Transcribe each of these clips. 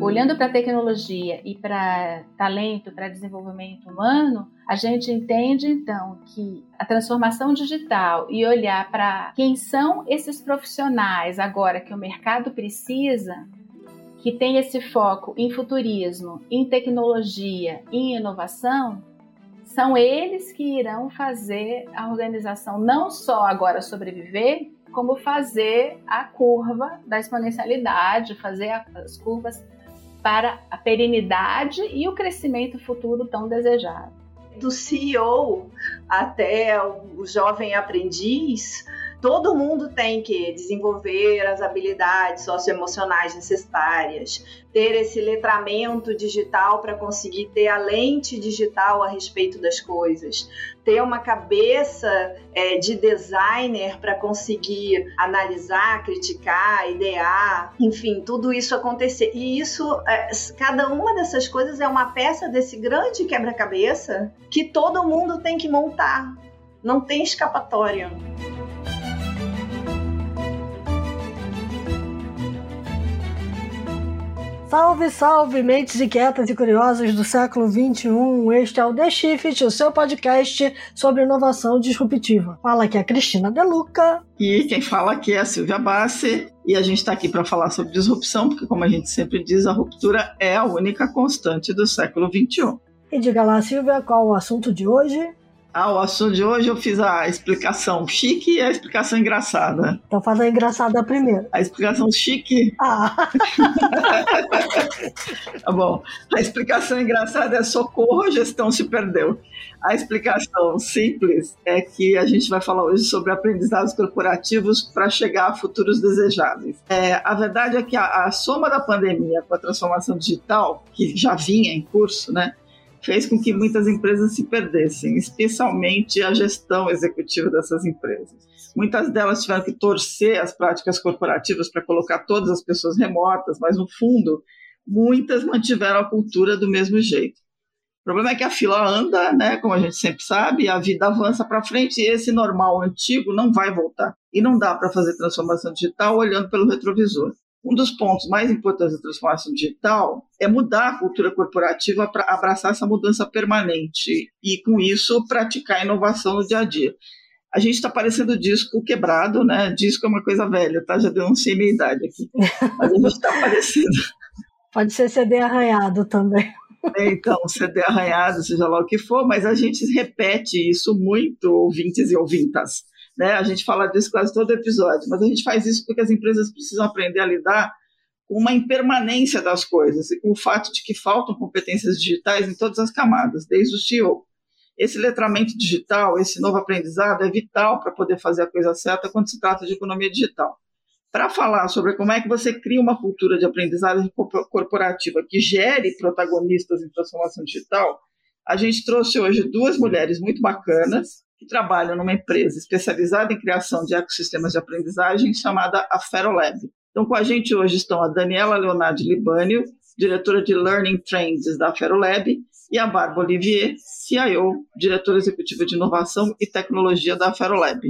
olhando para a tecnologia e para talento, para desenvolvimento humano, a gente entende então que a transformação digital e olhar para quem são esses profissionais agora que o mercado precisa, que tem esse foco em futurismo, em tecnologia, em inovação, são eles que irão fazer a organização não só agora sobreviver, como fazer a curva da exponencialidade, fazer as curvas para a perenidade e o crescimento futuro tão desejado. Do CEO até o jovem aprendiz, Todo mundo tem que desenvolver as habilidades socioemocionais necessárias, ter esse letramento digital para conseguir ter a lente digital a respeito das coisas, ter uma cabeça é, de designer para conseguir analisar, criticar, idear, enfim, tudo isso acontecer. E isso, é, cada uma dessas coisas é uma peça desse grande quebra-cabeça que todo mundo tem que montar. Não tem escapatória. Salve, salve, mentes inquietas e curiosas do século XXI. Este é o The Shift, o seu podcast sobre inovação disruptiva. Fala aqui a Cristina Deluca. E quem fala aqui é a Silvia Bassi. E a gente está aqui para falar sobre disrupção, porque, como a gente sempre diz, a ruptura é a única constante do século XXI. E diga lá, Silvia, qual o assunto de hoje? Ah, o assunto de hoje eu fiz a explicação chique e a explicação engraçada. Então faz a engraçada primeiro. A explicação chique. Ah! tá bom. A explicação engraçada é socorro, a gestão se perdeu. A explicação simples é que a gente vai falar hoje sobre aprendizados corporativos para chegar a futuros desejáveis. É, a verdade é que a, a soma da pandemia com a transformação digital, que já vinha em curso, né? Fez com que muitas empresas se perdessem, especialmente a gestão executiva dessas empresas. Muitas delas tiveram que torcer as práticas corporativas para colocar todas as pessoas remotas, mas no fundo, muitas mantiveram a cultura do mesmo jeito. O problema é que a fila anda, né, como a gente sempre sabe, a vida avança para frente e esse normal antigo não vai voltar. E não dá para fazer transformação digital olhando pelo retrovisor. Um dos pontos mais importantes da transformação digital é mudar a cultura corporativa para abraçar essa mudança permanente e, com isso, praticar inovação no dia a dia. A gente está parecendo disco quebrado, né? Disco é uma coisa velha, tá? Já denunciei minha idade aqui. Mas a gente está parecendo. Pode ser CD arranhado também. É, então, CD arranhado, seja lá o que for, mas a gente repete isso muito, ouvintes e ouvintas. Né? A gente fala disso quase todo episódio, mas a gente faz isso porque as empresas precisam aprender a lidar com uma impermanência das coisas e com o fato de que faltam competências digitais em todas as camadas, desde o CEO. Esse letramento digital, esse novo aprendizado é vital para poder fazer a coisa certa quando se trata de economia digital. Para falar sobre como é que você cria uma cultura de aprendizagem corporativa que gere protagonistas em transformação digital, a gente trouxe hoje duas mulheres muito bacanas, que trabalham numa empresa especializada em criação de ecossistemas de aprendizagem chamada Aferolab. Então, com a gente hoje estão a Daniela Leonardo Libânio, diretora de Learning Trends da Aferolab, e a Bárbara Olivier, CIO, diretora executiva de inovação e tecnologia da Aferolab.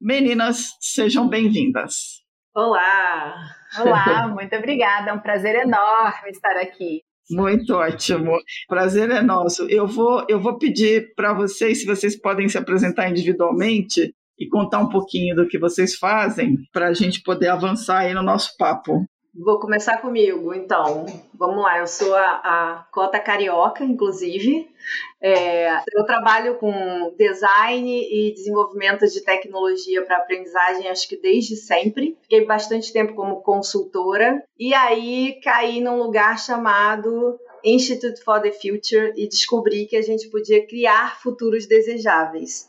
Meninas, sejam bem-vindas. Olá! Olá, muito obrigada. É um prazer enorme estar aqui. Muito ótimo. Prazer é nosso. Eu vou, eu vou pedir para vocês se vocês podem se apresentar individualmente e contar um pouquinho do que vocês fazem para a gente poder avançar aí no nosso papo. Vou começar comigo, então. Vamos lá, eu sou a, a Cota Carioca, inclusive. É, eu trabalho com design e desenvolvimento de tecnologia para aprendizagem, acho que desde sempre. Fiquei bastante tempo como consultora. E aí caí num lugar chamado Institute for the Future e descobri que a gente podia criar futuros desejáveis.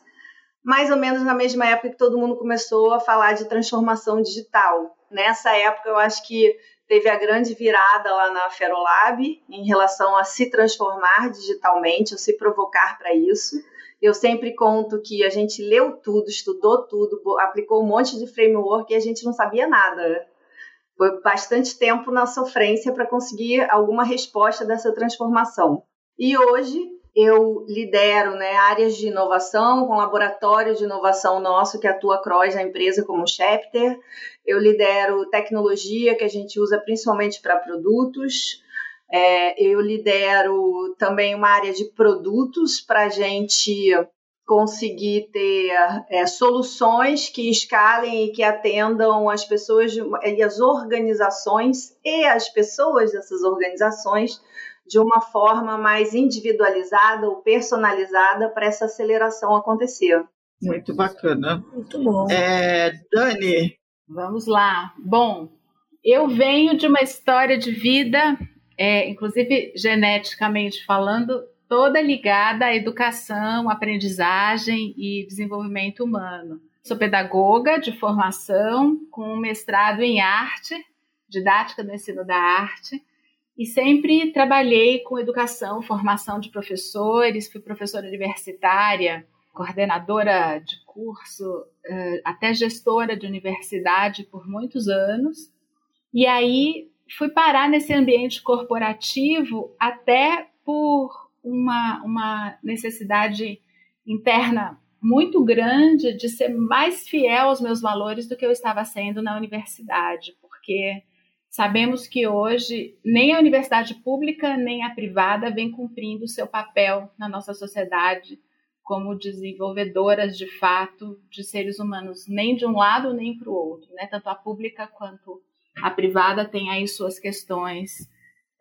Mais ou menos na mesma época que todo mundo começou a falar de transformação digital nessa época eu acho que teve a grande virada lá na Ferolab em relação a se transformar digitalmente, ou se provocar para isso. Eu sempre conto que a gente leu tudo, estudou tudo, aplicou um monte de framework e a gente não sabia nada. Foi bastante tempo na sofrência para conseguir alguma resposta dessa transformação. E hoje eu lidero né, áreas de inovação, com laboratórios de inovação nosso que atua cross na empresa como chapter. Eu lidero tecnologia que a gente usa principalmente para produtos. É, eu lidero também uma área de produtos para a gente conseguir ter é, soluções que escalem e que atendam as pessoas e as organizações e as pessoas dessas organizações de uma forma mais individualizada ou personalizada para essa aceleração acontecer. Muito bacana. Muito bom. É, Dani. Vamos lá. Bom, eu venho de uma história de vida, é, inclusive geneticamente falando, toda ligada à educação, aprendizagem e desenvolvimento humano. Sou pedagoga de formação, com um mestrado em arte, didática do ensino da arte, e sempre trabalhei com educação, formação de professores, fui professora universitária, coordenadora de curso, eh, até gestora de universidade por muitos anos. E aí fui parar nesse ambiente corporativo até por uma, uma necessidade interna muito grande de ser mais fiel aos meus valores do que eu estava sendo na universidade, porque Sabemos que hoje nem a universidade pública nem a privada vem cumprindo seu papel na nossa sociedade como desenvolvedoras de fato de seres humanos, nem de um lado nem para o outro, né? Tanto a pública quanto a privada tem aí suas questões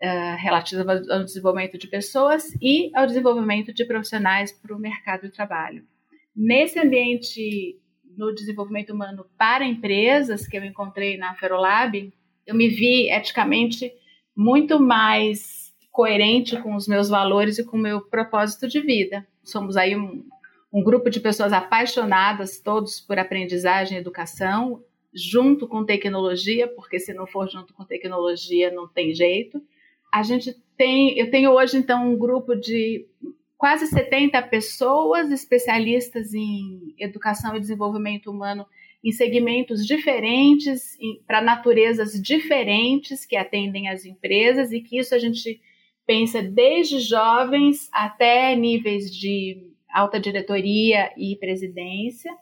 uh, relativas ao desenvolvimento de pessoas e ao desenvolvimento de profissionais para o mercado de trabalho. Nesse ambiente no desenvolvimento humano para empresas que eu encontrei na Ferolab, eu me vi eticamente muito mais coerente com os meus valores e com o meu propósito de vida. Somos aí um, um grupo de pessoas apaixonadas, todos por aprendizagem e educação, junto com tecnologia, porque se não for junto com tecnologia não tem jeito. A gente tem, eu tenho hoje então um grupo de quase 70 pessoas especialistas em educação e desenvolvimento humano em segmentos diferentes, para naturezas diferentes que atendem as empresas e que isso a gente pensa desde jovens até níveis de alta diretoria e presidência.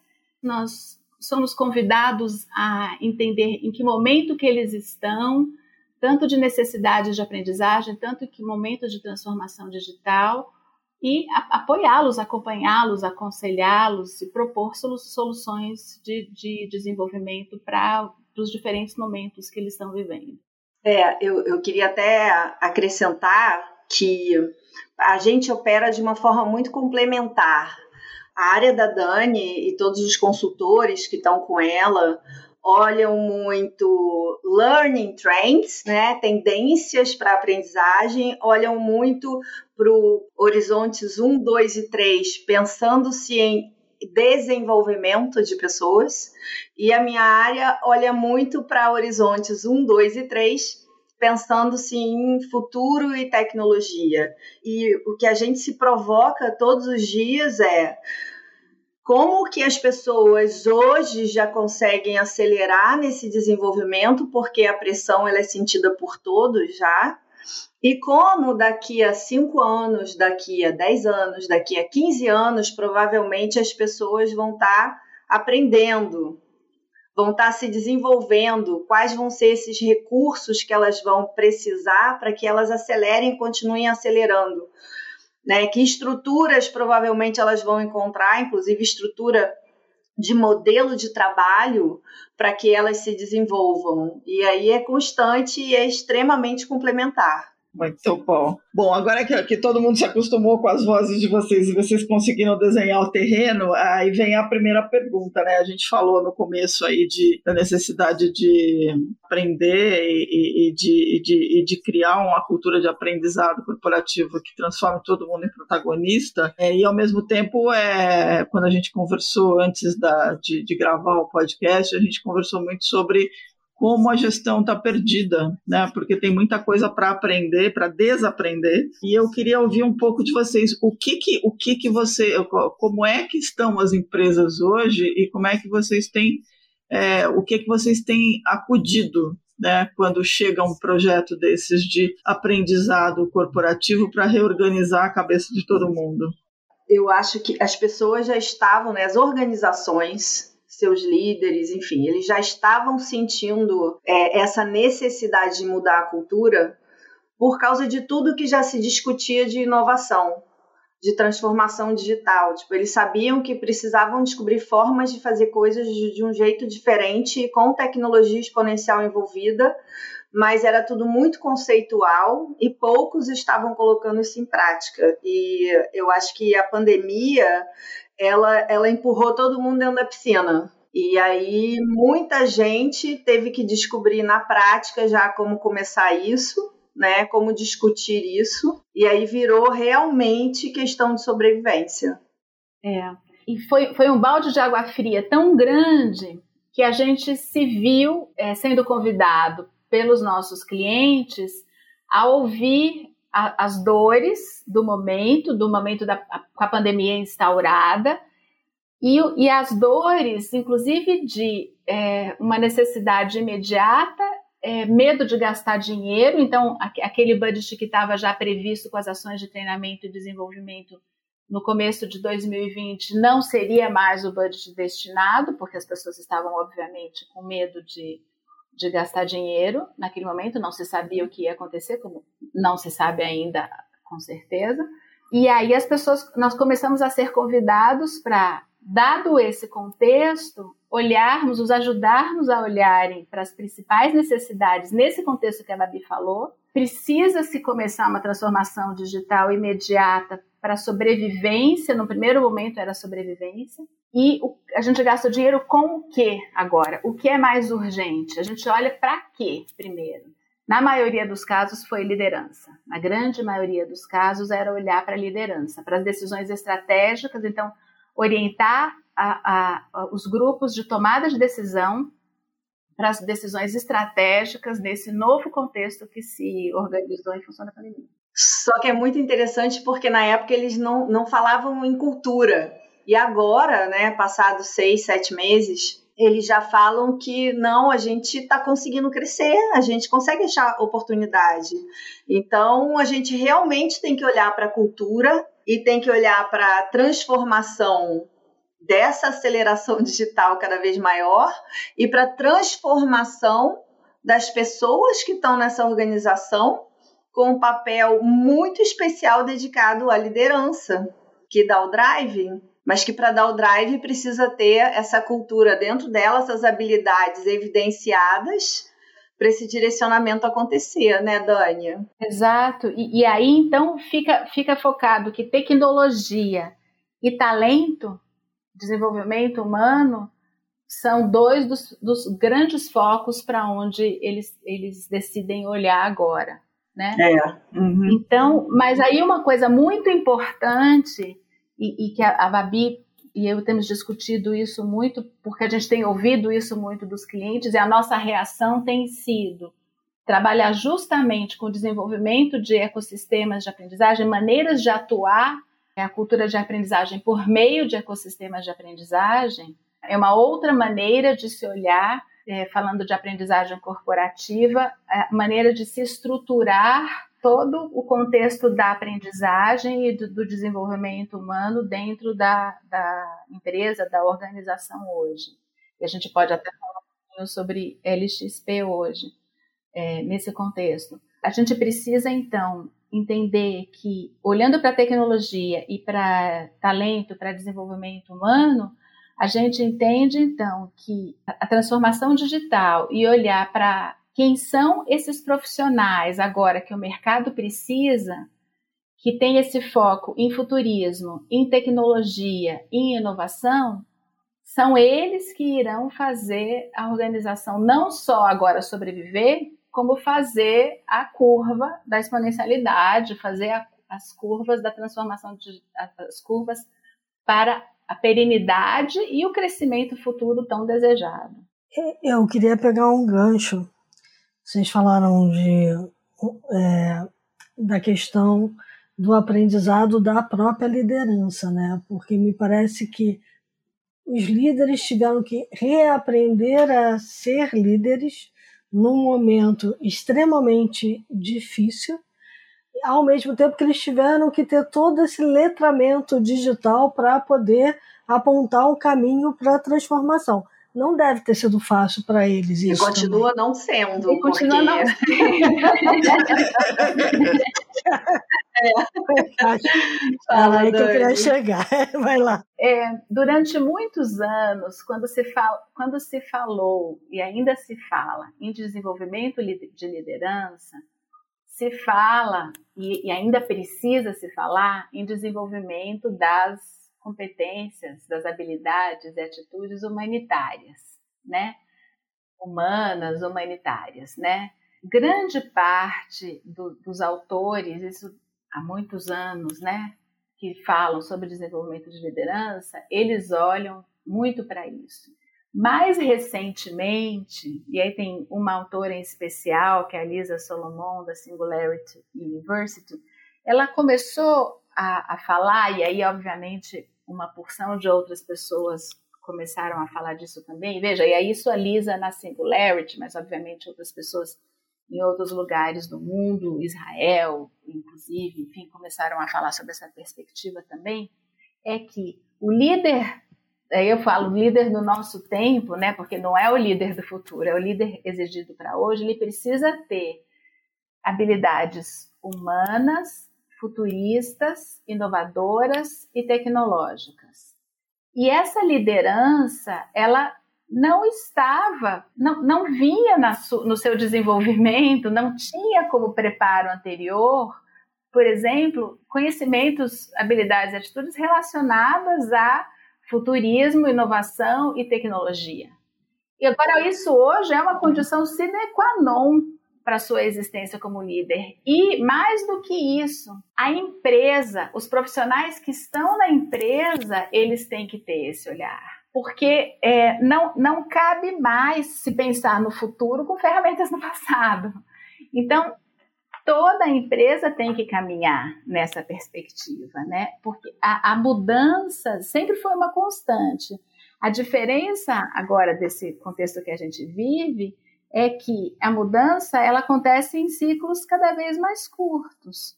Nós somos convidados a entender em que momento que eles estão, tanto de necessidade de aprendizagem, tanto que momento de transformação digital, e apoiá-los, acompanhá-los, aconselhá-los e propor soluções de, de desenvolvimento para os diferentes momentos que eles estão vivendo. É, eu, eu queria até acrescentar que a gente opera de uma forma muito complementar. A área da Dani e todos os consultores que estão com ela olham muito learning trends, né, tendências para aprendizagem, olham muito para o horizontes 1, 2 e 3, pensando-se em desenvolvimento de pessoas, e a minha área olha muito para horizontes 1, 2 e 3, pensando-se em futuro e tecnologia. E o que a gente se provoca todos os dias é como que as pessoas hoje já conseguem acelerar nesse desenvolvimento, porque a pressão ela é sentida por todos já, e como daqui a 5 anos, daqui a 10 anos, daqui a 15 anos, provavelmente as pessoas vão estar tá aprendendo, vão estar tá se desenvolvendo, quais vão ser esses recursos que elas vão precisar para que elas acelerem e continuem acelerando né? Que estruturas provavelmente elas vão encontrar, inclusive estrutura de modelo de trabalho para que elas se desenvolvam. E aí é constante e é extremamente complementar. Muito bom. Bom, agora que, que todo mundo se acostumou com as vozes de vocês e vocês conseguiram desenhar o terreno, aí vem a primeira pergunta, né? A gente falou no começo aí de, da necessidade de aprender e, e, de, e, de, e de criar uma cultura de aprendizado corporativo que transforme todo mundo em protagonista. É, e ao mesmo tempo, é, quando a gente conversou antes da, de, de gravar o podcast, a gente conversou muito sobre como a gestão está perdida, né? Porque tem muita coisa para aprender, para desaprender. E eu queria ouvir um pouco de vocês, o que que, o que que você, como é que estão as empresas hoje e como é que vocês têm, é, o que que vocês têm acudido, né? Quando chega um projeto desses de aprendizado corporativo para reorganizar a cabeça de todo mundo. Eu acho que as pessoas já estavam, né? As organizações seus líderes, enfim, eles já estavam sentindo é, essa necessidade de mudar a cultura por causa de tudo que já se discutia de inovação, de transformação digital. Tipo, eles sabiam que precisavam descobrir formas de fazer coisas de, de um jeito diferente, com tecnologia exponencial envolvida, mas era tudo muito conceitual e poucos estavam colocando isso em prática. E eu acho que a pandemia ela, ela empurrou todo mundo dentro da piscina. E aí muita gente teve que descobrir na prática já como começar isso, né? Como discutir isso. E aí virou realmente questão de sobrevivência. É. E foi, foi um balde de água fria tão grande que a gente se viu é, sendo convidado pelos nossos clientes a ouvir a, as dores do momento, do momento da com a pandemia instaurada, e, e as dores, inclusive de é, uma necessidade imediata, é, medo de gastar dinheiro, então aquele budget que estava já previsto com as ações de treinamento e desenvolvimento no começo de 2020 não seria mais o budget destinado, porque as pessoas estavam, obviamente, com medo de de gastar dinheiro naquele momento, não se sabia o que ia acontecer, como não se sabe ainda com certeza. E aí as pessoas, nós começamos a ser convidados para, dado esse contexto, olharmos, os ajudarmos a olharem para as principais necessidades nesse contexto que a Babi falou. Precisa se começar uma transformação digital imediata para sobrevivência, no primeiro momento era sobrevivência, e a gente gasta o dinheiro com o que agora? O que é mais urgente? A gente olha para quê primeiro? Na maioria dos casos foi liderança. Na grande maioria dos casos era olhar para a liderança, para as decisões estratégicas, então orientar a, a, os grupos de tomada de decisão para as decisões estratégicas nesse novo contexto que se organizou em função da pandemia. Só que é muito interessante porque na época eles não, não falavam em cultura. E agora, né, passados seis, sete meses, eles já falam que não, a gente está conseguindo crescer, a gente consegue achar oportunidade. Então, a gente realmente tem que olhar para a cultura e tem que olhar para a transformação dessa aceleração digital cada vez maior e para a transformação das pessoas que estão nessa organização com um papel muito especial dedicado à liderança, que dá o drive, mas que para dar o drive precisa ter essa cultura dentro dela, essas habilidades evidenciadas para esse direcionamento acontecer, né, Dânia? Exato. E, e, aí então fica, fica focado que tecnologia e talento, desenvolvimento humano, são dois dos, dos grandes focos para onde eles, eles decidem olhar agora né? É. Uhum. Então, mas aí uma coisa muito importante e, e que a, a Babi e eu temos discutido isso muito, porque a gente tem ouvido isso muito dos clientes, e a nossa reação tem sido trabalhar justamente com o desenvolvimento de ecossistemas de aprendizagem, maneiras de atuar a cultura de aprendizagem por meio de ecossistemas de aprendizagem, é uma outra maneira de se olhar é, falando de aprendizagem corporativa, a maneira de se estruturar todo o contexto da aprendizagem e do, do desenvolvimento humano dentro da, da, empresa, da organização hoje. E a gente pode até falar um pouquinho sobre LXP hoje, é, nesse contexto. A gente precisa, então, entender que, olhando para a tecnologia e para talento, para desenvolvimento humano, a gente entende então que a transformação digital e olhar para quem são esses profissionais agora que o mercado precisa, que tem esse foco em futurismo, em tecnologia, em inovação, são eles que irão fazer a organização não só agora sobreviver, como fazer a curva da exponencialidade, fazer a, as curvas da transformação, de, as curvas para a perenidade e o crescimento futuro tão desejado. Eu queria pegar um gancho. Vocês falaram de, é, da questão do aprendizado da própria liderança, né? Porque me parece que os líderes tiveram que reaprender a ser líderes num momento extremamente difícil ao mesmo tempo que eles tiveram que ter todo esse letramento digital para poder apontar o caminho para a transformação. Não deve ter sido fácil para eles isso. E continua também. não sendo. E continua porque... não é. Fala aí que eu queria chegar. Vai lá. É, durante muitos anos, quando se, fala, quando se falou e ainda se fala em desenvolvimento de liderança, se fala e, e ainda precisa se falar em desenvolvimento das competências, das habilidades e atitudes humanitárias, né? Humanas, humanitárias, né? Grande parte do, dos autores, isso há muitos anos, né, que falam sobre desenvolvimento de liderança, eles olham muito para isso. Mais recentemente, e aí tem uma autora em especial, que é a Lisa Solomon, da Singularity University, ela começou a, a falar, e aí, obviamente, uma porção de outras pessoas começaram a falar disso também. Veja, e aí isso a Lisa na Singularity, mas obviamente outras pessoas em outros lugares do mundo, Israel, inclusive, enfim, começaram a falar sobre essa perspectiva também, é que o líder, eu falo líder do nosso tempo, né, porque não é o líder do futuro, é o líder exigido para hoje, ele precisa ter habilidades humanas, futuristas, inovadoras e tecnológicas. E essa liderança, ela não estava, não, não vinha no seu desenvolvimento, não tinha como preparo anterior, por exemplo, conhecimentos, habilidades e atitudes relacionadas a futurismo, inovação e tecnologia. E agora, isso hoje é uma condição sine qua non para sua existência como líder. E mais do que isso, a empresa, os profissionais que estão na empresa, eles têm que ter esse olhar porque é, não, não cabe mais se pensar no futuro com ferramentas no passado. Então, toda empresa tem que caminhar nessa perspectiva, né? Porque a, a mudança sempre foi uma constante. A diferença agora desse contexto que a gente vive é que a mudança ela acontece em ciclos cada vez mais curtos.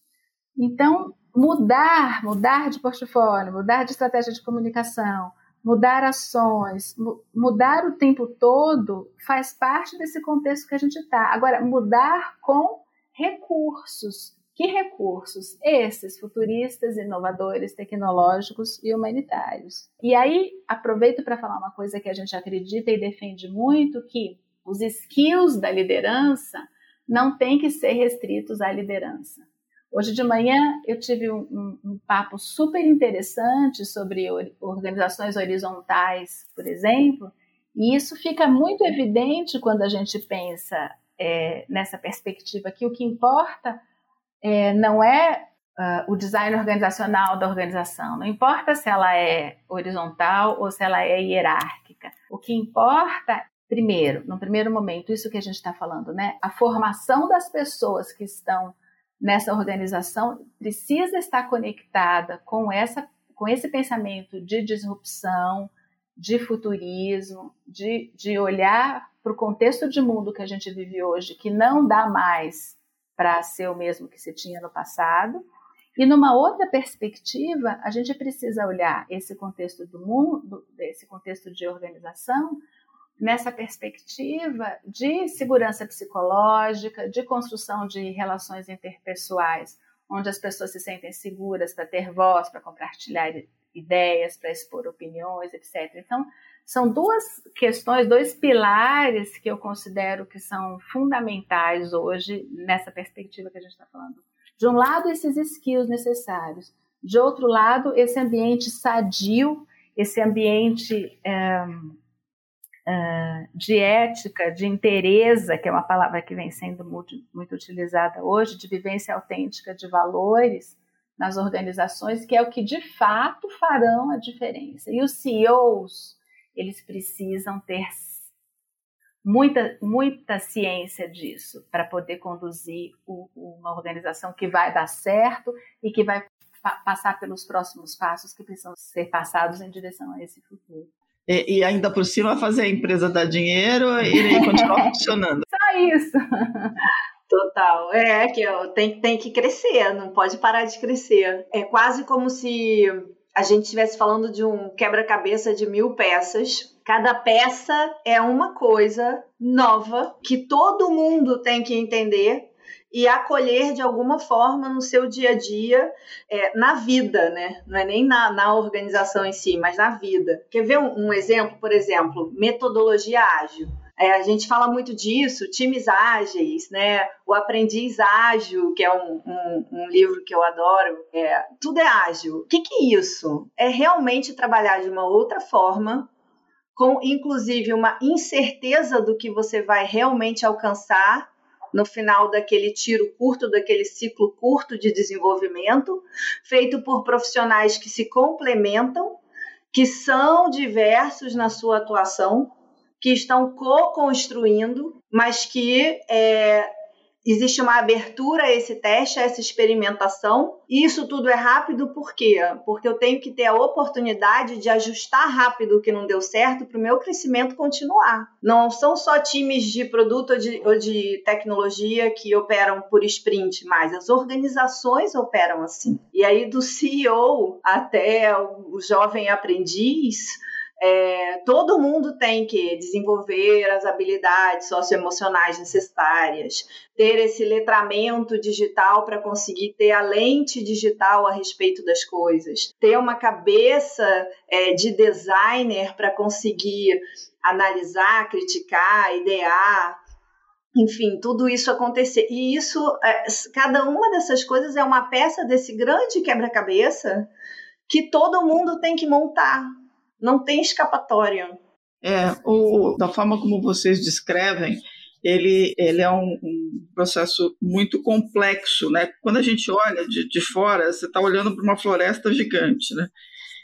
Então, mudar, mudar de portfólio, mudar de estratégia de comunicação, mudar ações, mudar o tempo todo faz parte desse contexto que a gente está. Agora, mudar com recursos. Que recursos? Esses, futuristas, inovadores, tecnológicos e humanitários. E aí, aproveito para falar uma coisa que a gente acredita e defende muito, que os skills da liderança não têm que ser restritos à liderança. Hoje de manhã eu tive um, um, um papo super interessante sobre organizações horizontais, por exemplo, e isso fica muito evidente quando a gente pensa é, nessa perspectiva que o que importa é, não é uh, o design organizacional da organização, não importa se ela é horizontal ou se ela é hierárquica. O que importa primeiro, no primeiro momento, isso que a gente está falando, né? A formação das pessoas que estão nessa organização precisa estar conectada com essa com esse pensamento de disrupção, de futurismo, de, de olhar para o contexto de mundo que a gente vive hoje, que não dá mais para ser o mesmo que se tinha no passado. E numa outra perspectiva, a gente precisa olhar esse contexto do mundo, esse contexto de organização, nessa perspectiva de segurança psicológica, de construção de relações interpessoais, onde as pessoas se sentem seguras para ter voz, para compartilhar ideias, para expor opiniões, etc. Então, são duas questões, dois pilares que eu considero que são fundamentais hoje nessa perspectiva que a gente está falando. De um lado, esses skills necessários. De outro lado, esse ambiente sadio, esse ambiente é, uh, de ética, de interesa, que é uma palavra que vem sendo muito, muito utilizada hoje, de vivência autêntica de valores nas organizações, que é o que de fato farão a diferença. E os CEOs, eles precisam ter muita, muita ciência disso para poder conduzir o, uma organização que vai dar certo e que vai pa passar pelos próximos passos que precisam ser passados em direção a esse futuro. E, e, ainda por cima fazer a empresa dar dinheiro e continuar funcionando. Só isso. Total. É que tem, tem que crescer, não pode parar de crescer. É quase como se a gente estivesse falando de um quebra-cabeça de mil peças. Cada peça é uma coisa nova que todo mundo tem que entender e acolher de alguma forma no seu dia a dia, é, na vida, né? Não é nem na, na organização em si, mas na vida. Quer ver um, um exemplo? Por exemplo, metodologia ágil. É, a gente fala muito disso, times ágeis, né? O Aprendiz Ágil, que é um, um, um livro que eu adoro. É, tudo é ágil. O que, que é isso? É realmente trabalhar de uma outra forma, com inclusive uma incerteza do que você vai realmente alcançar no final daquele tiro curto, daquele ciclo curto de desenvolvimento, feito por profissionais que se complementam, que são diversos na sua atuação, que estão co-construindo, mas que é, existe uma abertura a esse teste, a essa experimentação. E isso tudo é rápido por quê? Porque eu tenho que ter a oportunidade de ajustar rápido o que não deu certo para o meu crescimento continuar. Não são só times de produto ou de, ou de tecnologia que operam por sprint, mas as organizações operam assim. E aí, do CEO até o jovem aprendiz, é, todo mundo tem que desenvolver as habilidades socioemocionais necessárias, ter esse letramento digital para conseguir ter a lente digital a respeito das coisas, ter uma cabeça é, de designer para conseguir analisar, criticar, idear, enfim, tudo isso acontecer. E isso, é, cada uma dessas coisas é uma peça desse grande quebra-cabeça que todo mundo tem que montar não tem escapatória. É, o, da forma como vocês descrevem, ele, ele é um, um, processo muito complexo, né? Quando a gente olha de, de fora, você está olhando para uma floresta gigante, né?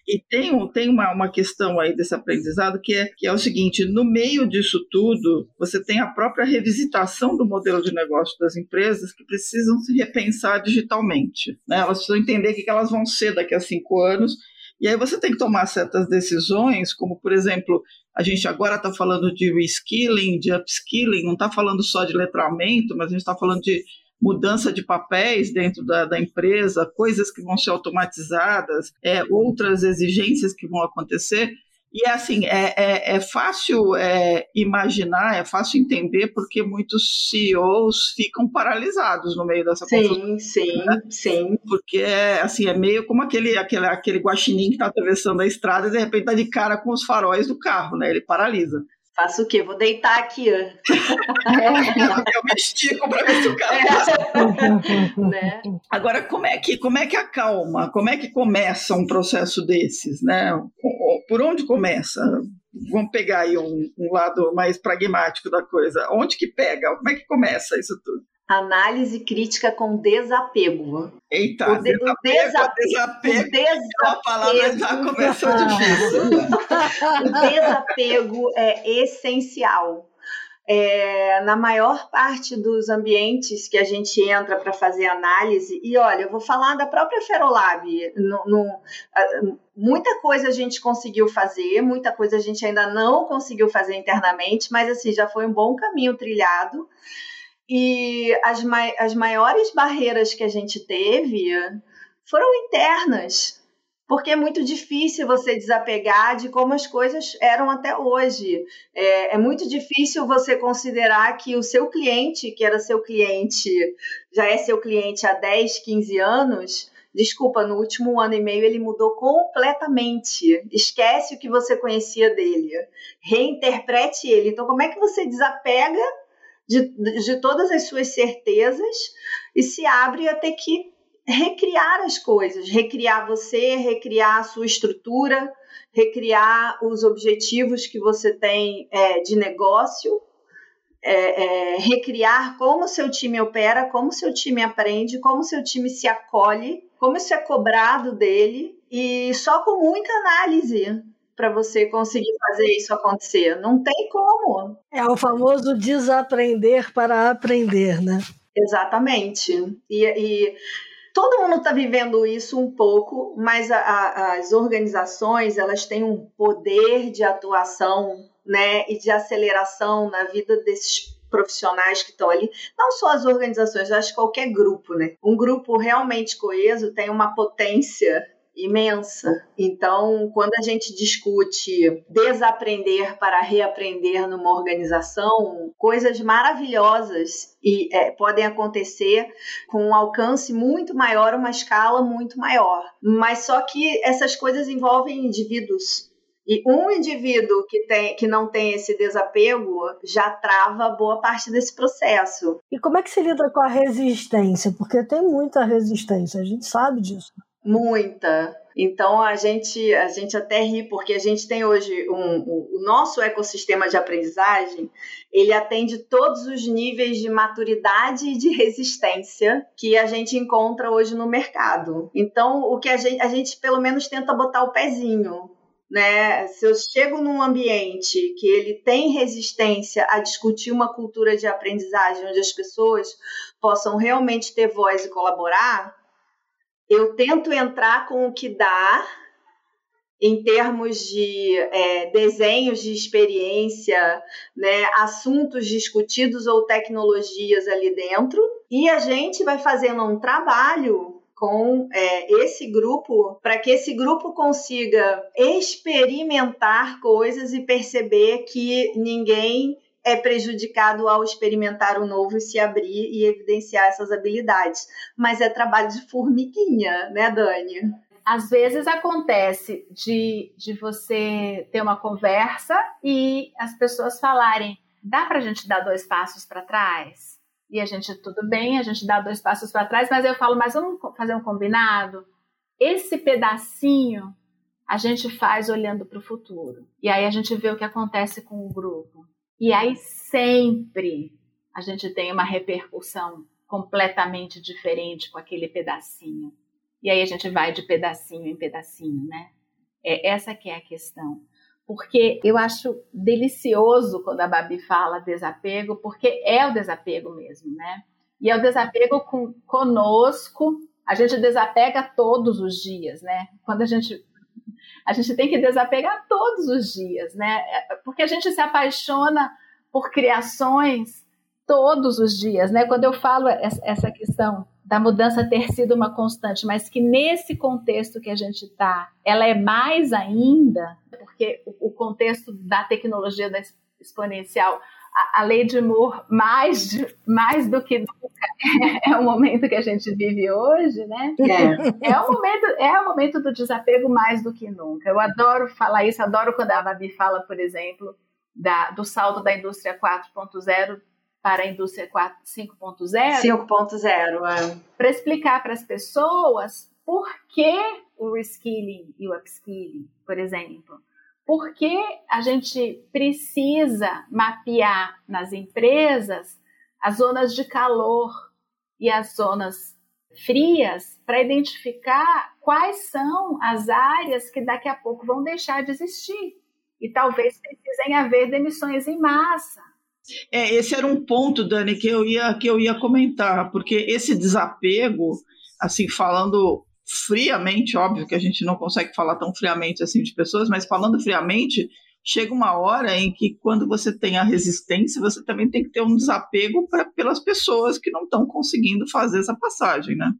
E tem, tem uma, uma questão aí desse aprendizado que é, que é o seguinte: no meio disso tudo, você tem a própria revisitação do modelo de negócio das empresas que precisam se repensar digitalmente. Né? Elas precisam entender o que elas vão ser daqui a cinco anos e aí você tem que tomar certas decisões, como, por exemplo, a gente agora está falando de reskilling, de upskilling, não está falando só de letramento, mas a gente está falando de mudança de papéis dentro da, da, empresa, coisas que vão ser automatizadas, é, outras exigências que vão acontecer. E é assim, é, é, é fácil é, imaginar, é fácil entender porque muitos CEOs ficam paralisados no meio dessa sim, confusão. Sim, né? sim, Porque é, assim, é meio como aquele, aquele, aquele guaxinim que está atravessando a estrada e de repente está de cara com os faróis do carro, né? Ele paralisa. Faço o quê? Vou deitar aqui. Ó. É. Eu me estico para ver se o carro é. né? Agora, como é, que, como é que acalma? Como é que começa um processo desses? Né? Por onde começa? Vamos pegar aí um, um lado mais pragmático da coisa. Onde que pega? Como é que começa isso tudo? Análise crítica com desapego. Eita, o, de, desapego, desapego, desapego. A palavra já começou difícil. o desapego é essencial. É, na maior parte dos ambientes que a gente entra para fazer análise, e olha, eu vou falar da própria Ferolab. No, no, muita coisa a gente conseguiu fazer, muita coisa a gente ainda não conseguiu fazer internamente, mas assim, já foi um bom caminho trilhado. E as, as maiores barreiras que a gente teve foram internas, porque é muito difícil você desapegar de como as coisas eram até hoje. É, é, muito difícil você considerar que o seu cliente, que era seu cliente, já é seu cliente há 10, 15 anos. Desculpa, no último ano e meio ele mudou completamente. Esquece o que você conhecia dele. Reinterprete ele. Então, como é que você desapega de, de todas as suas certezas e se abre a ter que recriar as coisas, recriar você, recriar a sua estrutura, recriar os objetivos que você tem é, de negócio, é, é, recriar como seu time opera, como seu time aprende, como seu time se acolhe, como isso é cobrado dele e só com muita análise para você conseguir fazer isso acontecer. Não tem como. É o famoso desaprender para aprender, né? Exatamente. E, e todo mundo está vivendo isso um pouco, mas a, a, as organizações elas têm um poder de atuação, né, e de aceleração na vida desses profissionais que estão ali, não só as organizações, acho que qualquer grupo, né? Um grupo realmente coeso tem uma potência imensa. Então, quando a gente discute desaprender para reaprender numa organização, coisas maravilhosas e é, podem acontecer com um alcance muito maior, uma escala muito maior. Mas só que essas coisas envolvem indivíduos. E um indivíduo que, tem, que não tem esse desapego já trava boa parte desse processo. E como é que se lida com a resistência? Porque tem muita resistência, a gente sabe disso. Muita. Então a gente, a gente até ri porque a gente tem hoje um, um, o nosso ecossistema de aprendizagem, ele atende todos os níveis de maturidade e de resistência que a gente encontra hoje no mercado. Então o que a gente, a gente pelo menos tenta botar o pezinho. Né? Se eu chego num ambiente que ele tem resistência a discutir uma cultura de aprendizagem onde as pessoas possam realmente ter voz e colaborar, eu tento entrar com o que dá em termos de é, desenhos de experiência, né, assuntos discutidos ou tecnologias ali dentro, e a gente vai fazendo um trabalho com é, esse grupo para que esse grupo consiga experimentar coisas e perceber que ninguém é prejudicado ao experimentar o novo e se abrir e evidenciar essas habilidades. Mas é trabalho de formiguinha, né, Dani? Às vezes acontece de, de você ter uma conversa e as pessoas falarem: dá para a gente dar dois passos para trás? E a gente, tudo bem, a gente dá dois passos para trás, mas eu falo: mas vamos fazer um combinado? Esse pedacinho a gente faz olhando para o futuro. E aí a gente vê o que acontece com o grupo. E aí sempre a gente tem uma repercussão completamente diferente com aquele pedacinho. E aí a gente vai de pedacinho em pedacinho, né? É essa que é a questão. Porque eu acho delicioso quando a Babi fala desapego, porque é o desapego mesmo, né? E é o desapego com, conosco. A gente desapega todos os dias, né? Quando a gente a gente tem que desapegar todos os dias, né? É, porque a gente se apaixona por criações todos os dias, né? Quando eu falo essa questão da mudança ter sido uma constante, mas que nesse contexto que a gente está, ela é mais ainda, porque o contexto da tecnologia da exponencial a, lei de Moore mais, mais do que nunca é o momento que a gente vive hoje, né? É. é o momento é o momento do desapego mais do que nunca. Eu adoro falar isso, adoro quando a Babi fala, por exemplo, da, do salto da indústria 4.0 para a indústria 5.0. 5.0, é. Para explicar para as pessoas por que o reskilling e o upskilling, por exemplo. Por que a gente precisa mapear nas empresas as zonas de calor e as zonas frias para identificar quais são as áreas que daqui a pouco vão deixar de existir e talvez precisem haver demissões em massa. É, esse era um ponto, Dani, que eu ia que eu ia comentar, porque esse desapego, assim falando friamente, óbvio que a gente não consegue falar tão friamente assim de pessoas, mas falando friamente, chega uma hora em que quando você tem a resistência, você também tem que ter um desapego pra, pelas pessoas que não estão conseguindo fazer essa passagem, né?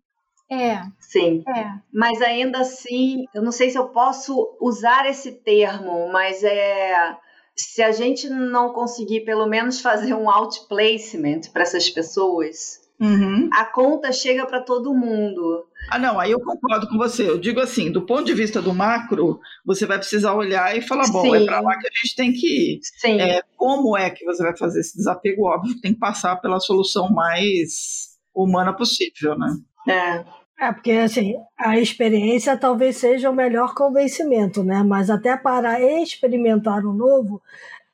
É. Sim. É. Mas ainda assim, eu não sei se eu posso usar esse termo, mas é se a gente não conseguir pelo menos fazer um outplacement para essas pessoas, uhum. a conta chega para todo mundo. Ah, não, aí eu concordo com você. Eu digo assim, do ponto de vista do macro, você vai precisar olhar e falar, bom, Sim. é para lá que a gente tem que ir. Sim. É, como é que você vai fazer esse desapego? Óbvio, tem que passar pela solução mais humana possível, né? É. É, porque assim, a experiência talvez seja o melhor convencimento, né? Mas até para experimentar o novo,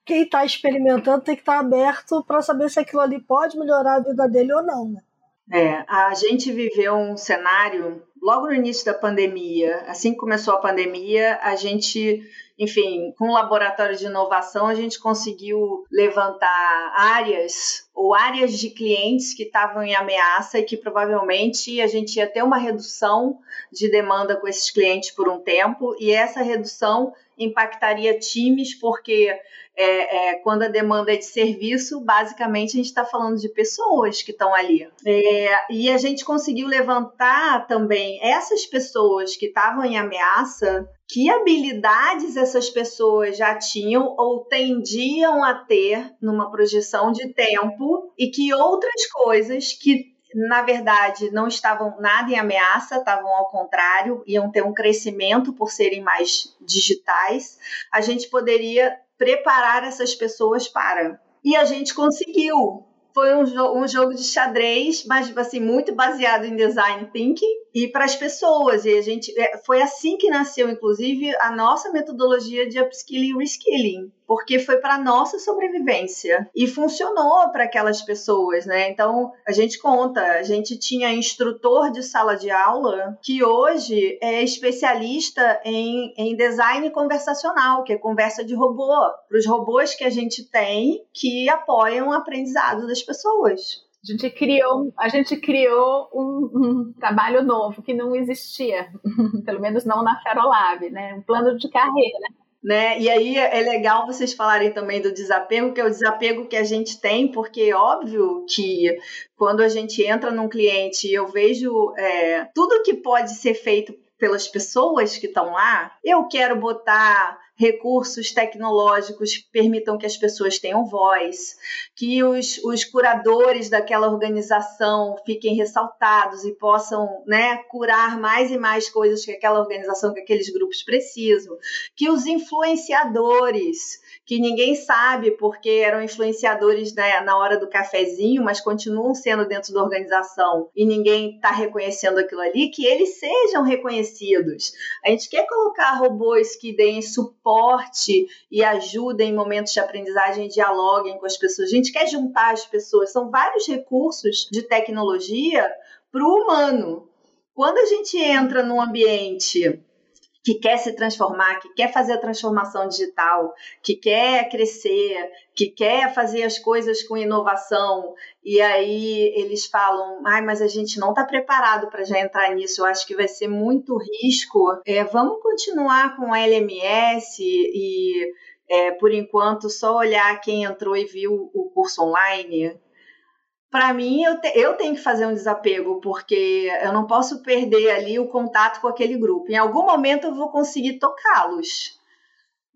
quem está experimentando tem que estar tá aberto para saber se aquilo ali pode melhorar a vida dele ou não, né? É, a gente viveu um cenário logo no início da pandemia. Assim que começou a pandemia, a gente, enfim, com o laboratório de inovação, a gente conseguiu levantar áreas ou áreas de clientes que estavam em ameaça e que provavelmente a gente ia ter uma redução de demanda com esses clientes por um tempo, e essa redução impactaria times, porque é, é, quando a demanda é de serviço, basicamente a gente está falando de pessoas que estão ali. É, e a gente conseguiu levantar também essas pessoas que estavam em ameaça, que habilidades essas pessoas já tinham ou tendiam a ter numa projeção de tempo e que outras coisas que na verdade, não estavam nada em ameaça, estavam ao contrário, iam ter um crescimento por serem mais digitais. A gente poderia preparar essas pessoas para. E a gente conseguiu. Foi um, jo um jogo de xadrez, mas assim, muito baseado em design thinking e para as pessoas. E a gente é, foi assim que nasceu, inclusive, a nossa metodologia de upskilling e reskilling, porque foi para nossa sobrevivência e funcionou para aquelas pessoas, né? Então a gente conta, a gente tinha instrutor de sala de aula que hoje é especialista em, em design conversacional, que é conversa de robô, para os robôs que a gente tem que apoiam o aprendizado das pessoas. A gente criou, a gente criou um, um, trabalho novo que não existia, pelo menos não na Ferolab, né? Um plano de carreira. Né? E aí é legal vocês falarem também do desapego, que é o desapego que a gente tem, porque é óbvio que quando a gente entra num cliente, eu vejo é, tudo que pode ser feito pelas pessoas que estão lá, eu quero botar recursos tecnológicos que permitam que as pessoas tenham voz, que os, os curadores daquela organização fiquem ressaltados e possam né, curar mais e mais coisas que aquela organização, que aqueles grupos precisam, que os influenciadores que ninguém sabe porque eram influenciadores né, na hora do cafezinho, mas continuam sendo dentro da organização e ninguém está reconhecendo aquilo ali, que eles sejam reconhecidos. A gente quer colocar robôs que deem suporte e ajudem em momentos de aprendizagem dialoguem com as pessoas. A gente quer juntar as pessoas. São vários recursos de tecnologia para o humano. Quando a gente entra num ambiente que quer se transformar, que quer fazer a transformação digital, que quer crescer, que quer fazer as coisas com inovação, e aí eles falam, ai, mas a gente não está preparado para já entrar nisso, eu acho que vai ser muito risco. É, vamos continuar com a LMS e, é, por enquanto, só olhar quem entrou e viu o curso online para mim, eu, te, eu tenho que fazer um desapego, porque eu não posso perder ali o contato com aquele grupo. Em algum momento eu vou conseguir tocá-los.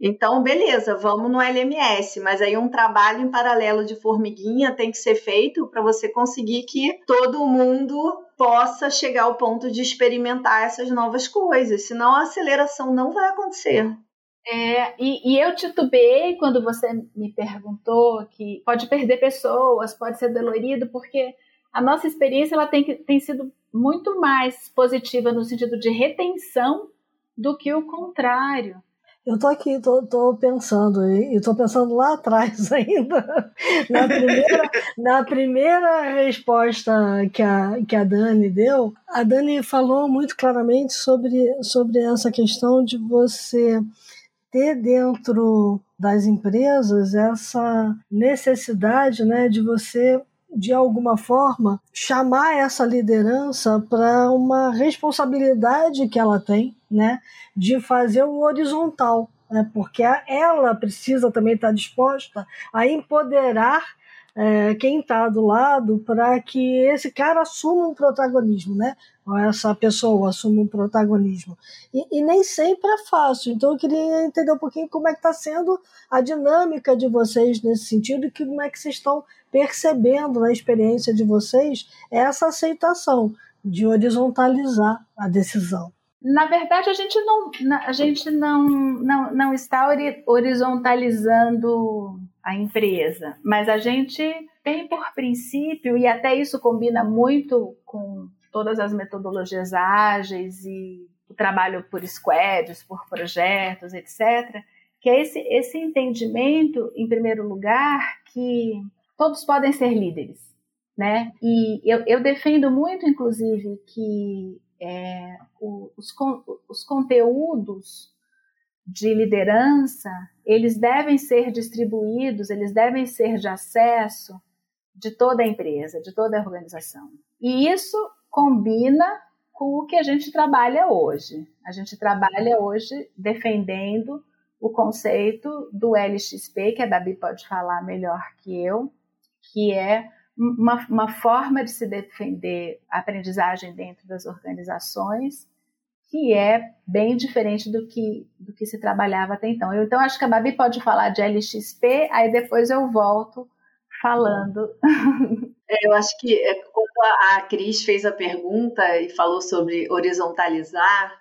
Então, beleza, vamos no LMS, mas aí um trabalho em paralelo de formiguinha tem que ser feito para você conseguir que todo mundo possa chegar ao ponto de experimentar essas novas coisas, senão a aceleração não vai acontecer. É, e, e, eu titubeei quando você me perguntou que pode perder pessoas, pode ser dolorido, porque a nossa experiência ela tem, tem sido muito mais positiva no sentido de retenção do que o contrário. Eu tô aqui, tô, tô pensando, e tô pensando lá atrás ainda, na primeira, na primeira resposta que a, que a Dani deu, a Dani falou muito claramente sobre, sobre essa questão de você ter dentro das empresas essa necessidade né, de você, de alguma forma, chamar essa liderança para uma responsabilidade que ela tem né, de fazer o horizontal. Né, porque ela precisa também estar disposta a empoderar é, quem está do lado para que esse cara assuma um protagonismo, né? Ou essa pessoa assuma um protagonismo. E, e, nem sempre é fácil. Então eu queria entender um pouquinho como é que está sendo a dinâmica de vocês nesse sentido e como é que vocês estão percebendo na experiência de vocês essa aceitação de horizontalizar a decisão. Na verdade, a gente não, a gente não, não, não está horizontalizando a empresa, mas a gente tem por princípio, e até isso combina muito com todas as metodologias ágeis e o trabalho por squads, por projetos, etc., que é esse, esse entendimento, em primeiro lugar, que todos podem ser líderes. Né? E eu, eu defendo muito, inclusive, que é, os, os conteúdos de liderança, eles devem ser distribuídos, eles devem ser de acesso de toda a empresa, de toda a organização. E isso combina com o que a gente trabalha hoje. A gente trabalha hoje defendendo o conceito do LXP, que a Dabi pode falar melhor que eu, que é uma, uma forma de se defender a aprendizagem dentro das organizações que é bem diferente do que, do que se trabalhava até então. Eu, então, acho que a Babi pode falar de LXP, aí depois eu volto falando. É, eu acho que é, quando a Cris fez a pergunta e falou sobre horizontalizar,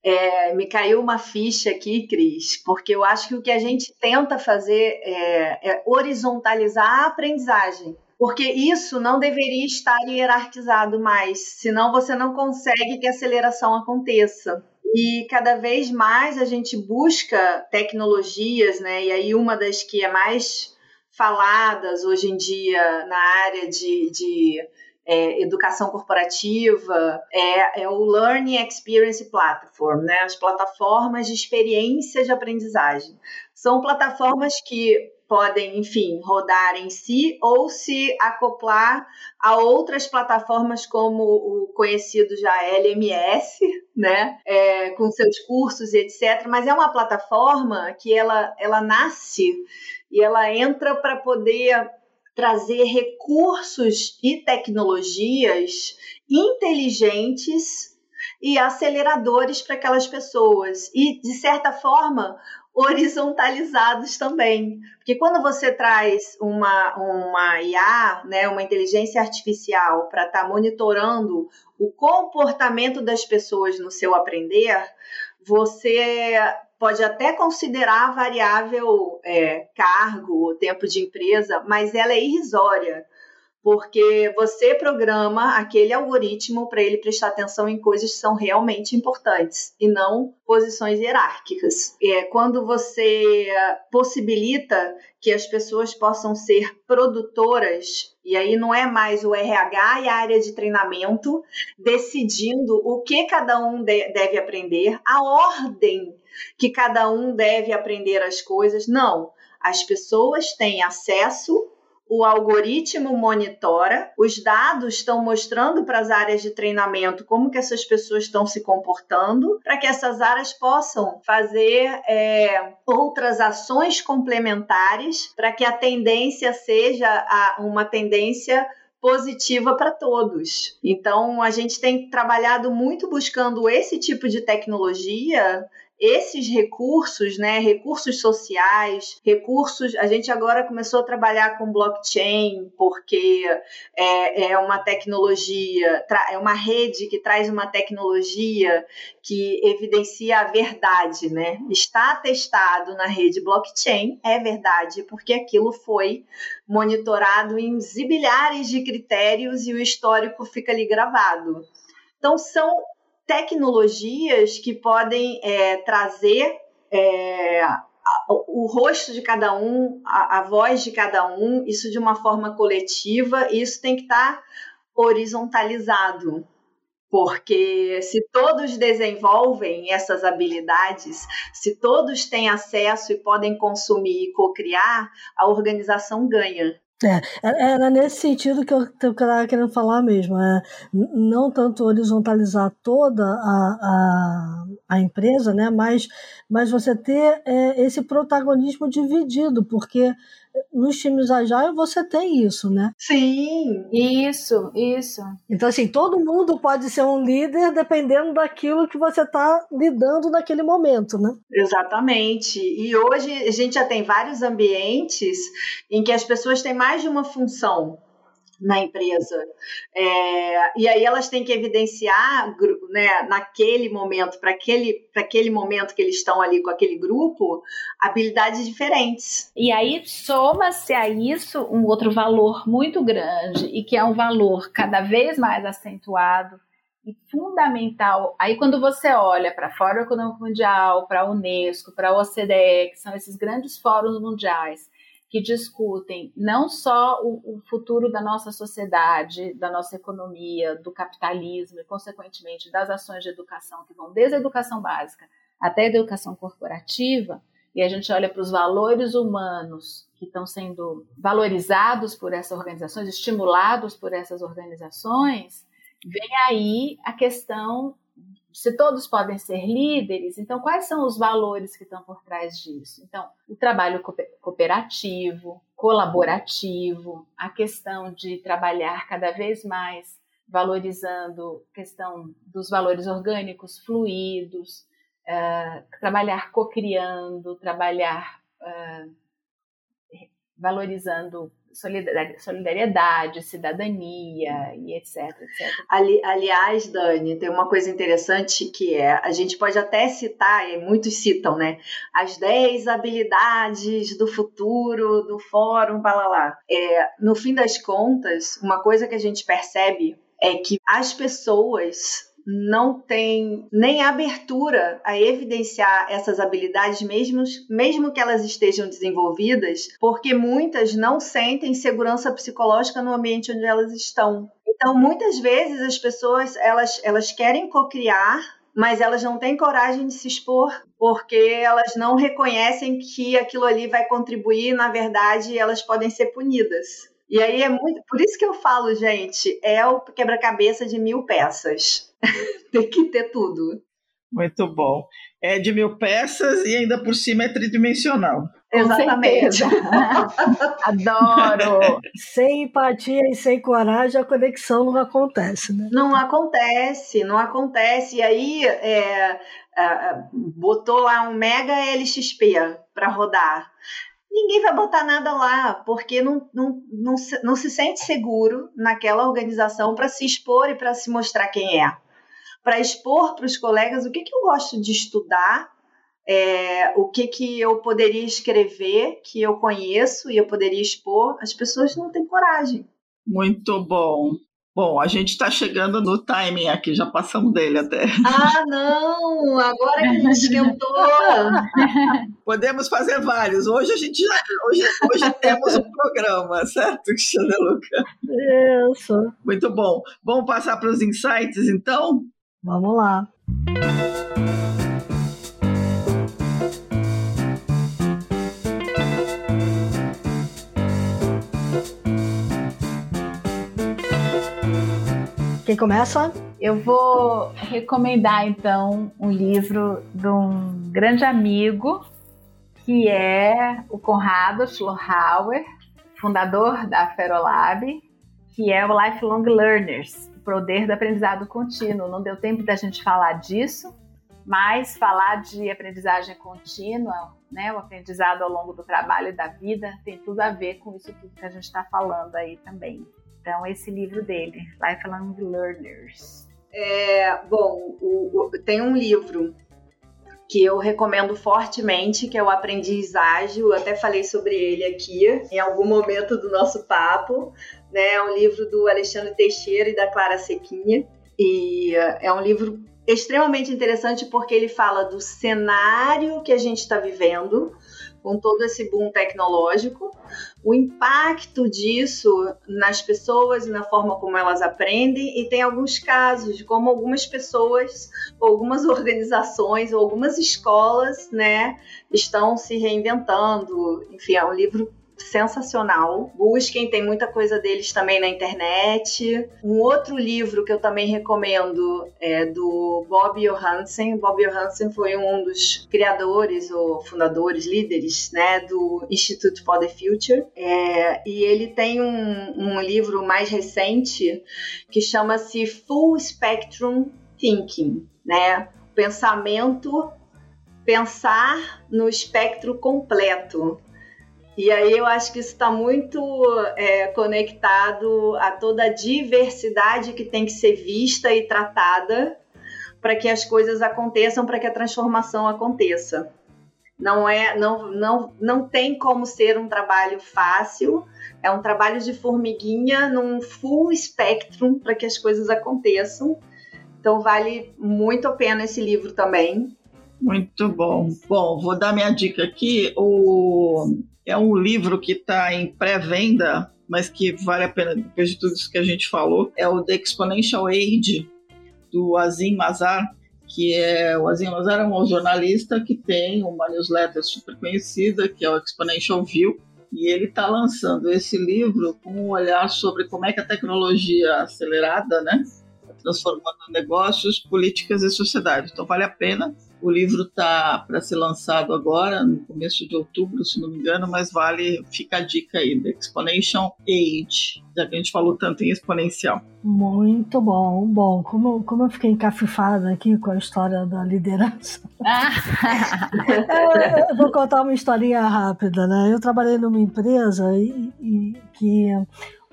é, me caiu uma ficha aqui, Cris, porque eu acho que o que a gente tenta fazer é, é horizontalizar a aprendizagem porque isso não deveria estar hierarquizado mais, senão você não consegue que a aceleração aconteça. E cada vez mais a gente busca tecnologias, né? E aí uma das que é mais faladas hoje em dia na área de, de é, educação corporativa é, é, o Learning Experience Platform, né? As plataformas de experiência de aprendizagem. São plataformas que podem, enfim, rodar em si ou se acoplar a outras plataformas como o conhecido já LMS, né, é, com seus cursos e etc. Mas é uma plataforma que ela, ela nasce e ela entra para poder trazer recursos e tecnologias inteligentes e aceleradores para aquelas pessoas. E, de certa forma, horizontalizados também. Porque quando você traz uma, uma IA, né, uma inteligência artificial, para estar tá monitorando o comportamento das pessoas no seu aprender, você pode até considerar a variável é, cargo, tempo de empresa, mas ela é irrisória porque você programa aquele algoritmo para ele prestar atenção em coisas que são realmente importantes e não posições hierárquicas. É quando você possibilita que as pessoas possam ser produtoras e aí não é mais o RH e a área de treinamento decidindo o que cada um deve aprender, a ordem que cada um deve aprender as coisas. Não, as pessoas têm acesso o algoritmo monitora, os dados estão mostrando para as áreas de treinamento como que essas pessoas estão se comportando, para que essas áreas possam fazer é, outras ações complementares, para que a tendência seja a, uma tendência positiva para todos. Então, a gente tem trabalhado muito buscando esse tipo de tecnologia esses recursos, né, recursos sociais, recursos, a gente agora começou a trabalhar com blockchain, porque é, é uma tecnologia, é uma rede que traz uma tecnologia que evidencia a verdade, né? Está atestado na rede blockchain, é verdade, porque aquilo foi monitorado em zibilhares de critérios e o histórico fica ali gravado. Então, são tecnologias que podem é, trazer é, o rosto de cada um, a, a, voz de cada um, isso de uma forma coletiva, e isso tem que estar tá horizontalizado. Porque se todos desenvolvem essas habilidades, se todos têm acesso e podem consumir e co-criar, a organização ganha. É, é, era nesse sentido que eu estava querendo falar mesmo. É, não tanto horizontalizar toda a, a, a empresa, né, mas, mas você ter é, esse protagonismo dividido, porque nos times agile você tem isso, né? Sim, isso, isso. Então, assim, todo mundo pode ser um líder dependendo daquilo que você está lidando naquele momento, né? Exatamente. E hoje a gente já tem vários ambientes em que as pessoas têm mais de uma função na empresa. É, e aí elas têm que evidenciar, né, naquele momento, para aquele, aquele momento que eles estão ali com aquele grupo, habilidades diferentes. E aí soma-se a isso um outro valor muito grande, e que é um valor cada vez mais acentuado e fundamental. Aí quando você olha para a Fórum Econômico Mundial, para a Unesco, para a OCDE, que são esses grandes fóruns mundiais, que discutem não só o, o, futuro da nossa sociedade, da nossa economia, do capitalismo e, consequentemente, das ações de educação, que vão desde a educação básica até a educação corporativa, e a gente olha para os valores humanos que estão sendo valorizados por essas organizações, estimulados por essas organizações, vem aí a questão se todos podem ser líderes, então quais são os valores que estão por trás disso? Então, o trabalho cooperativo, colaborativo, a questão de trabalhar cada vez mais valorizando a questão dos valores orgânicos fluidos, uh, trabalhar cocriando, trabalhar uh, valorizando solidariedade, cidadania e etc, etc. Ali, aliás, Dani, tem uma coisa interessante que é, a gente pode até citar, e muitos citam, né, as 10 habilidades do futuro do fórum, lá. É, no fim das contas, uma coisa que a gente percebe é que as pessoas não tem nem abertura a evidenciar essas habilidades, mesmo, mesmo que elas estejam desenvolvidas, porque muitas não sentem segurança psicológica no ambiente onde elas estão. Então, muitas vezes as pessoas elas, elas querem cocriar, mas elas não têm coragem de se expor porque elas não reconhecem que aquilo ali vai contribuir, na verdade, elas podem ser punidas. E aí é muito. Por isso que eu falo, gente, é o quebra-cabeça de mil peças. Tem que ter tudo. Muito bom. É de mil peças e ainda por cima é tridimensional. Exatamente. Adoro. Sem empatia e sem coragem, a conexão não acontece, né? Não acontece, não acontece. E aí, é, é, botou lá um mega LXP para rodar ninguém vai botar nada lá, porque não, não, não, se, não se sente seguro naquela organização para se expor e para se mostrar quem é. Para expor para os colegas o que, que eu gosto de estudar, é, o que, que eu poderia escrever, que eu conheço e eu poderia expor, as pessoas não têm coragem. Muito bom. Bom, a gente está chegando no timing aqui, já passamos dele até. Ah, não! Agora que a gente esquentou! Podemos fazer vários. Hoje a gente já, hoje, hoje temos um programa, certo, Cristiana Luca? Isso. Muito bom. Vamos passar para os insights, então? Vamos lá. Quem começa? Eu vou recomendar então um livro de um grande amigo que é o Conrado Schlohauer, fundador da Ferolab, que é o Lifelong Learners, poder do aprendizado contínuo. Não deu tempo da gente falar disso, mas falar de aprendizagem contínua, né, o aprendizado ao longo do trabalho e da vida, tem tudo a ver com isso tudo que a gente está falando aí também. Então, esse livro dele, Lifelong Learners. É, bom, o, o, tem um livro que eu recomendo fortemente, que é o Aprendiz Ágil. Eu até falei sobre ele aqui em algum momento do nosso papo. Né? É um livro do Alexandre Teixeira e da Clara Sequinha. E é, é um livro extremamente interessante porque ele fala do cenário que a gente está vivendo, com todo esse boom tecnológico, o impacto disso nas pessoas e na forma como elas aprendem, e tem alguns casos de como algumas pessoas, algumas organizações, algumas escolas, né, estão se reinventando. Enfim, é um livro sensacional. Busquem, tem muita coisa deles também na internet. Um outro livro que eu também recomendo é do Bob Johansen. Bob Johansen foi um dos criadores ou fundadores, líderes, né, do Institute for the Future. É, e ele tem um, um livro mais recente que chama-se Full Spectrum Thinking, né? Pensamento, pensar no espectro completo. E aí eu acho que isso está muito é, conectado a toda a diversidade que tem que ser vista e tratada para que as coisas aconteçam, para que a transformação aconteça. Não é, não, não, não tem como ser um trabalho fácil. É um trabalho de formiguinha num full spectrum para que as coisas aconteçam. Então vale muito a pena esse livro também. Muito bom. Bom, vou dar minha dica aqui. O é um livro que está em pré-venda, mas que vale a pena, depois de tudo isso que a gente falou. É o The Exponential Age, do Azim Mazar, que é o Azim Mazar é um jornalista que tem uma newsletter super conhecida, que é o Exponential View, e ele está lançando esse livro com um olhar sobre como é que a tecnologia acelerada, né, transformando negócios, políticas e sociedade. Então vale a pena. O livro está para ser lançado agora, no começo de outubro, se não me engano, mas vale, fica a dica aí, The Exponential Age, já que a gente falou tanto em exponencial. Muito bom, bom. Como, como eu fiquei encafifada aqui com a história da liderança. eu, eu vou contar uma historinha rápida, né? Eu trabalhei numa empresa e, e que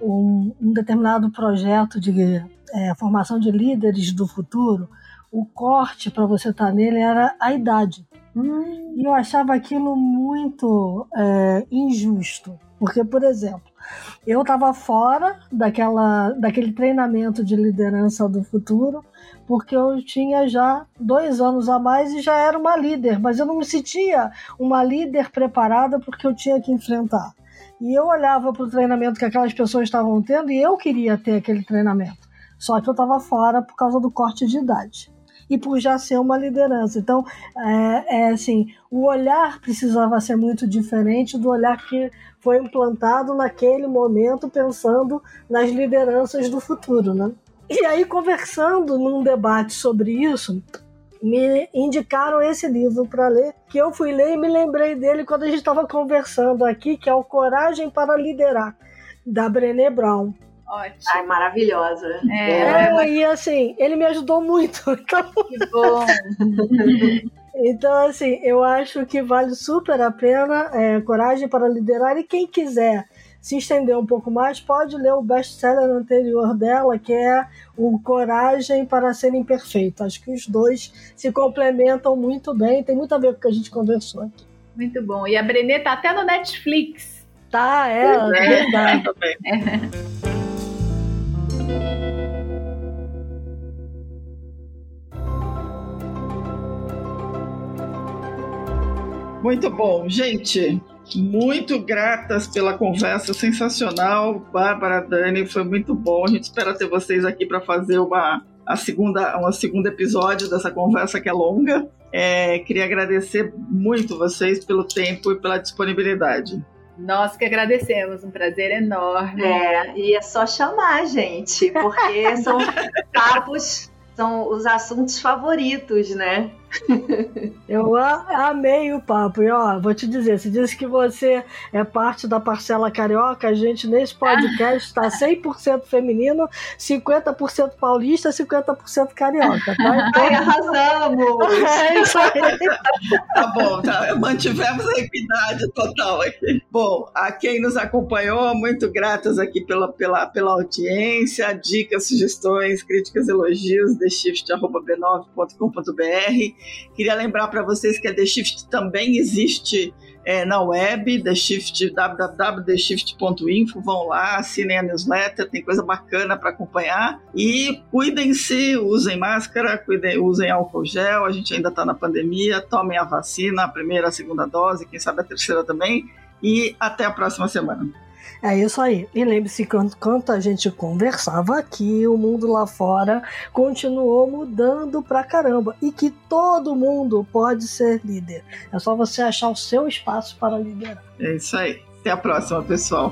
um, um, determinado projeto de é, formação de líderes do futuro o corte para você estar tá nele era a idade. Hum. E eu achava aquilo muito é, injusto. Porque, por exemplo, eu estava fora daquela, daquele treinamento de liderança do futuro, porque eu tinha já dois anos a mais e já era uma líder, mas eu não me sentia uma líder preparada porque eu tinha que enfrentar. E eu olhava para o treinamento que aquelas pessoas estavam tendo e eu queria ter aquele treinamento. Só que eu estava fora por causa do corte de idade e por já ser uma liderança. Então, é, é, assim, o olhar precisava ser muito diferente do olhar que foi implantado naquele momento, pensando nas lideranças do futuro, né? E aí, conversando num debate sobre isso, me indicaram esse livro para ler, que eu fui ler e me lembrei dele quando a gente estava conversando aqui, que é o Coragem para Liderar, da Brené Brown. Ótimo. Ai, maravilhosa. É, é, é, e assim, ele me ajudou muito. Então... Que bom. então, assim, eu acho que vale super a pena é, Coragem para Liderar. E quem quiser se estender um pouco mais, pode ler o best-seller anterior dela, que é o Coragem para Ser Imperfeito. Acho que os dois se complementam muito bem. Tem muito a ver com o que a gente conversou aqui. Muito bom. E a Brené tá até no Netflix. Tá, é, é verdade. É. Muito bom, gente. Muito gratas pela conversa sensacional, Bárbara, Dani, foi muito bom. A gente espera ter vocês aqui para fazer uma a segunda, um segundo episódio dessa conversa que é longa. É, queria agradecer muito vocês pelo tempo e pela disponibilidade. Nós que agradecemos, um prazer enorme. É, e é só chamar, gente, porque são papos, são os assuntos favoritos, né? Eu amei o papo. E ó, vou te dizer, se diz que você é parte da parcela carioca, a gente nesse podcast está 100% feminino, 50% paulista, 50% carioca. Tá? Então... Ai, arrasamos! É isso aí. tá bom, tá. mantivemos a equidade total aqui. Bom, a quem nos acompanhou, muito gratas aqui pela, pela, pela audiência, dicas, sugestões, críticas, elogios, theshift.b9.com.br Queria lembrar para vocês que a The Shift também existe é, na web, The Shift, www.theshift.info. Vão lá, assinem a newsletter, tem coisa bacana para acompanhar. E cuidem-se, usem máscara, cuidem, usem álcool gel. A gente ainda está na pandemia, tomem a vacina, a primeira, a segunda dose, quem sabe a terceira também. E até a próxima semana. É isso aí. E lembre-se que enquanto a gente conversava aqui, o mundo lá fora continuou mudando pra caramba. E que todo mundo pode ser líder. É só você achar o seu espaço para liderar. É isso aí. Até a próxima, pessoal.